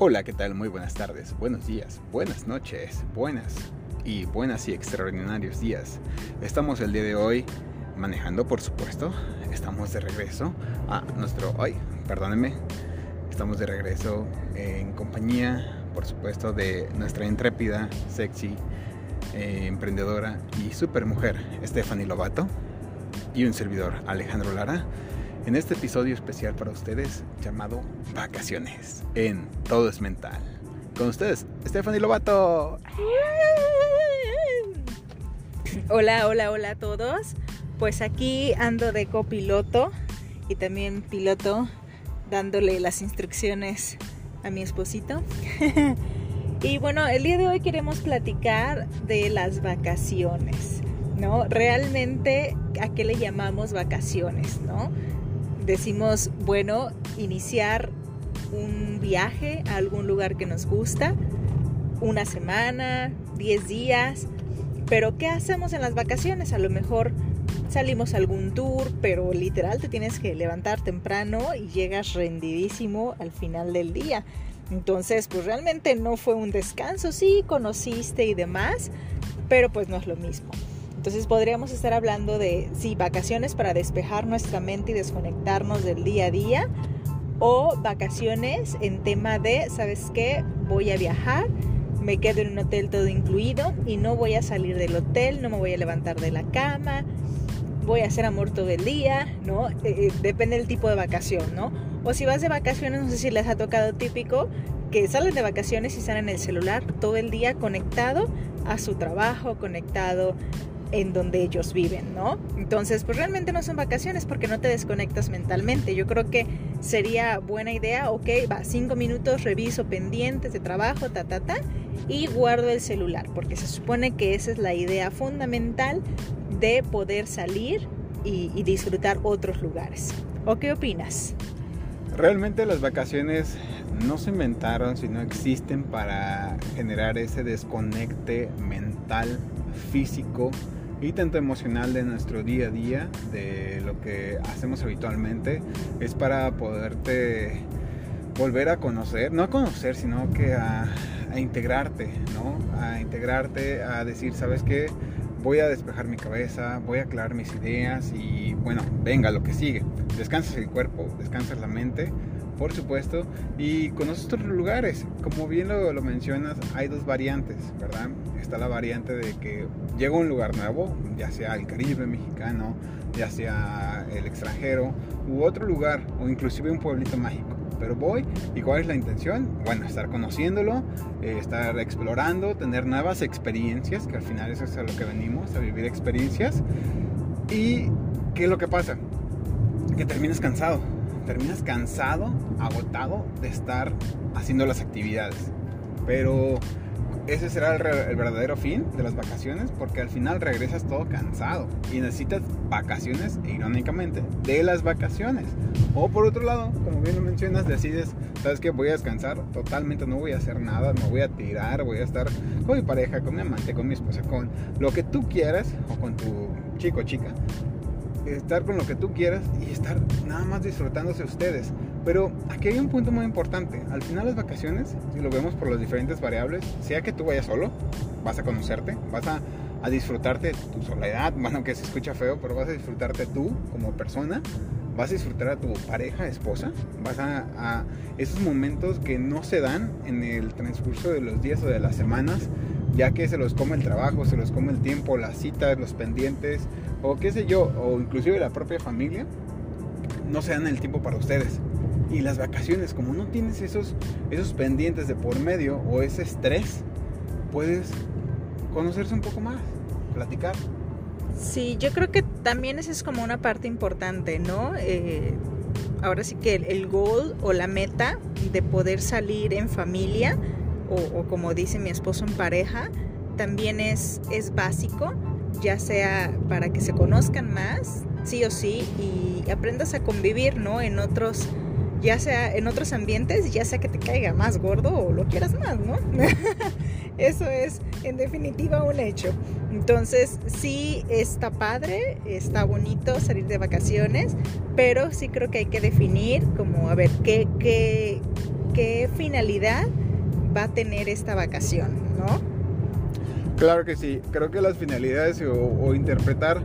Hola, ¿qué tal? Muy buenas tardes, buenos días, buenas noches, buenas y buenas y extraordinarios días. Estamos el día de hoy manejando, por supuesto. Estamos de regreso a nuestro... Ay, perdónenme. Estamos de regreso en compañía, por supuesto, de nuestra intrépida, sexy, eh, emprendedora y super mujer, Stephanie Lobato. Y un servidor, Alejandro Lara en este episodio especial para ustedes llamado Vacaciones en Todo es Mental. Con ustedes, Stephanie Lobato. Hola, hola, hola a todos. Pues aquí ando de copiloto y también piloto dándole las instrucciones a mi esposito. y bueno, el día de hoy queremos platicar de las vacaciones, ¿no? Realmente, ¿a qué le llamamos vacaciones, no? Decimos, bueno, iniciar un viaje a algún lugar que nos gusta, una semana, 10 días, pero ¿qué hacemos en las vacaciones? A lo mejor salimos a algún tour, pero literal te tienes que levantar temprano y llegas rendidísimo al final del día. Entonces, pues realmente no fue un descanso, sí, conociste y demás, pero pues no es lo mismo. Entonces podríamos estar hablando de, sí, vacaciones para despejar nuestra mente y desconectarnos del día a día o vacaciones en tema de, ¿sabes qué? Voy a viajar, me quedo en un hotel todo incluido y no voy a salir del hotel, no me voy a levantar de la cama, voy a hacer amor todo el día, ¿no? Eh, eh, depende del tipo de vacación, ¿no? O si vas de vacaciones, no sé si les ha tocado típico que salen de vacaciones y están en el celular todo el día conectado a su trabajo, conectado en donde ellos viven, ¿no? Entonces, pues realmente no son vacaciones porque no te desconectas mentalmente. Yo creo que sería buena idea, ok, va, cinco minutos, reviso pendientes de trabajo, ta, ta, ta, y guardo el celular, porque se supone que esa es la idea fundamental de poder salir y, disfrutar otros lugares. ¿O qué opinas? Realmente las vacaciones no se inventaron, sino existen para generar ese desconecte mental, físico, y tanto emocional de nuestro día a día, de lo que hacemos habitualmente, es para poderte volver a conocer, no a conocer, sino que a, integrarte, ¿no? A integrarte, a decir, ¿sabes qué? Voy a despejar mi cabeza, voy a aclarar mis ideas y bueno, venga lo que sigue. Descansas el cuerpo, descansas la mente por supuesto, y conoces otros lugares. Como bien lo, mencionas, hay dos variantes, ¿verdad? Está la variante de que llego a un lugar nuevo, ya sea el Caribe mexicano, ya sea el extranjero, u otro lugar, o inclusive un pueblito mágico. Pero voy, ¿y cuál es la intención? Bueno, estar conociéndolo, eh, estar explorando, tener nuevas experiencias, que al final eso es a lo que venimos, a vivir experiencias. ¿Y qué es lo que pasa? Que terminas cansado terminas cansado, agotado de estar haciendo las actividades. Pero ese será el, verdadero fin de las vacaciones porque al final regresas todo cansado y necesitas vacaciones, irónicamente, de las vacaciones. O por otro lado, como bien lo mencionas, decides, sabes que voy a descansar totalmente, no voy a hacer nada, me voy a tirar, voy a estar con mi pareja, con mi amante, con mi esposa, con lo que tú quieras o con tu chico chica estar con lo que tú quieras y estar nada más disfrutándose ustedes. Pero aquí hay un punto muy importante. Al final las vacaciones, si lo vemos por las diferentes variables, sea que tú vayas solo, vas a conocerte, vas a, a disfrutarte tu soledad, bueno que se escucha feo, pero vas a disfrutarte tú como persona, vas a disfrutar a tu pareja, esposa, vas a, a esos momentos que no se dan en el transcurso de los días o de las semanas, ya que se los come el trabajo, se los come el tiempo, las citas, los pendientes, o qué sé yo, o inclusive la propia familia, no se dan el tiempo para ustedes. Y las vacaciones, como no tienes esos, esos pendientes de por medio o ese estrés, puedes conocerse un poco más, platicar. Sí, yo creo que también esa es como una parte importante, ¿no? Eh, ahora sí que el, goal o la meta de poder salir en familia o, o, como dice mi esposo en pareja, también es, es básico ya sea para que se conozcan más, sí o sí, y aprendas a convivir, ¿no? En otros, ya sea en otros ambientes, ya sea que te caiga más gordo o lo quieras más, ¿no? Eso es en definitiva un hecho. Entonces sí está padre, está bonito salir de vacaciones, pero sí creo que hay que definir como a ver qué, qué, qué finalidad va a tener esta vacación, ¿no? Claro que sí, creo que las finalidades o, interpretar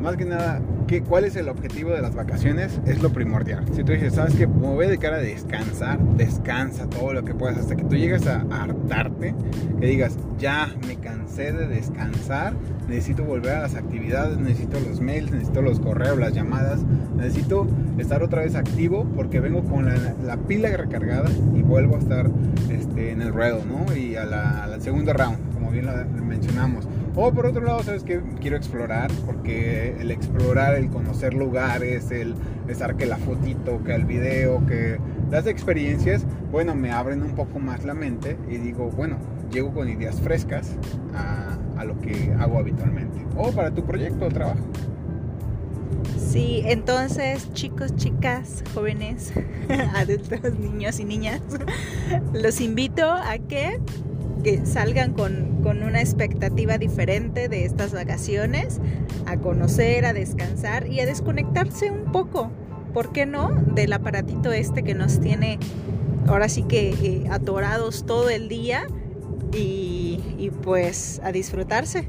más que nada, ¿qué, ¿cuál es el objetivo de las vacaciones? Es lo primordial. Si tú dices, ¿sabes qué? Me voy a dedicar a descansar, descansa todo lo que puedas hasta que tú llegues a, hartarte, que digas, ya me cansé de descansar, necesito volver a las actividades, necesito los mails, necesito los correos, las llamadas, necesito estar otra vez activo porque vengo con la, pila recargada y vuelvo a estar este, en el ruedo, ¿no? Y a la segunda round, bien lo mencionamos o por otro lado, ¿sabes que Quiero explorar, porque el explorar, el conocer lugares, el estar que la fotito, que el video, que las experiencias, bueno, me abren un poco más la mente y digo, bueno, llego con ideas frescas a, a lo que hago habitualmente. O para tu proyecto o trabajo. Sí, entonces chicos, chicas, jóvenes, adultos, niños y niñas, los invito a que salgan con, con, una expectativa diferente de estas vacaciones, a conocer, a descansar y a desconectarse un poco, ¿por qué no? Del aparatito este que nos tiene ahora sí que eh, atorados todo el día y pues a disfrutarse.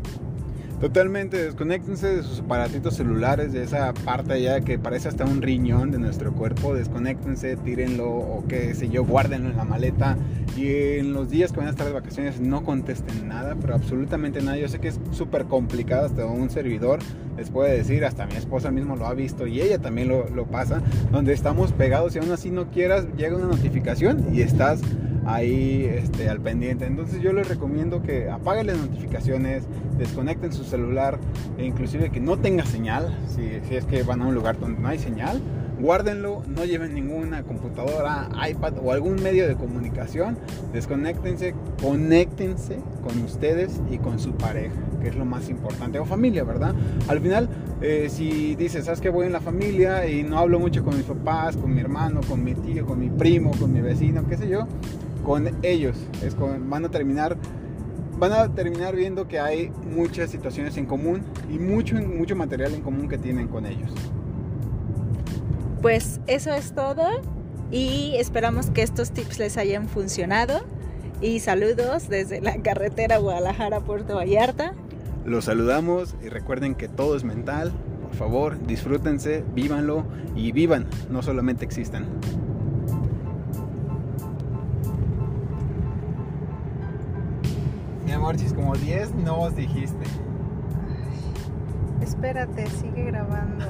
Totalmente, desconectense de sus aparatitos celulares, de esa parte allá que parece hasta un riñón de nuestro cuerpo. Desconectense, tírenlo o qué sé yo, guárdenlo en la maleta. Y en los días que van a estar de vacaciones no contesten nada, pero absolutamente nada. Yo sé que es súper complicado, hasta un servidor les puede decir, hasta mi esposa mismo lo ha visto y ella también lo, lo pasa, donde estamos pegados y aún así no quieras, llega una notificación y estás ahí este, al pendiente. Entonces yo les recomiendo que apaguen las notificaciones, desconecten su celular, e inclusive que no tenga señal, si, si es que van a un lugar donde no hay señal, guárdenlo, no lleven ninguna computadora, iPad o algún medio de comunicación, desconectense, conéctense con ustedes y con su pareja, que es lo más importante, o familia, ¿verdad? Al final, eh, si dices, ¿sabes que voy en la familia y no hablo mucho con mis papás, con mi hermano, con mi tío, con mi primo, con mi vecino, qué sé yo? con ellos. Es van a terminar van a terminar viendo que hay muchas situaciones en común y mucho, mucho material en común que tienen con ellos. Pues eso es todo y esperamos que estos tips les hayan funcionado y saludos desde la carretera Guadalajara-Puerto Vallarta. Los saludamos y recuerden que todo es mental. Por favor, disfrútense, vívanlo y vivan, no solamente existan. Mi amor, como 10 nos dijiste. espérate, sigue grabando.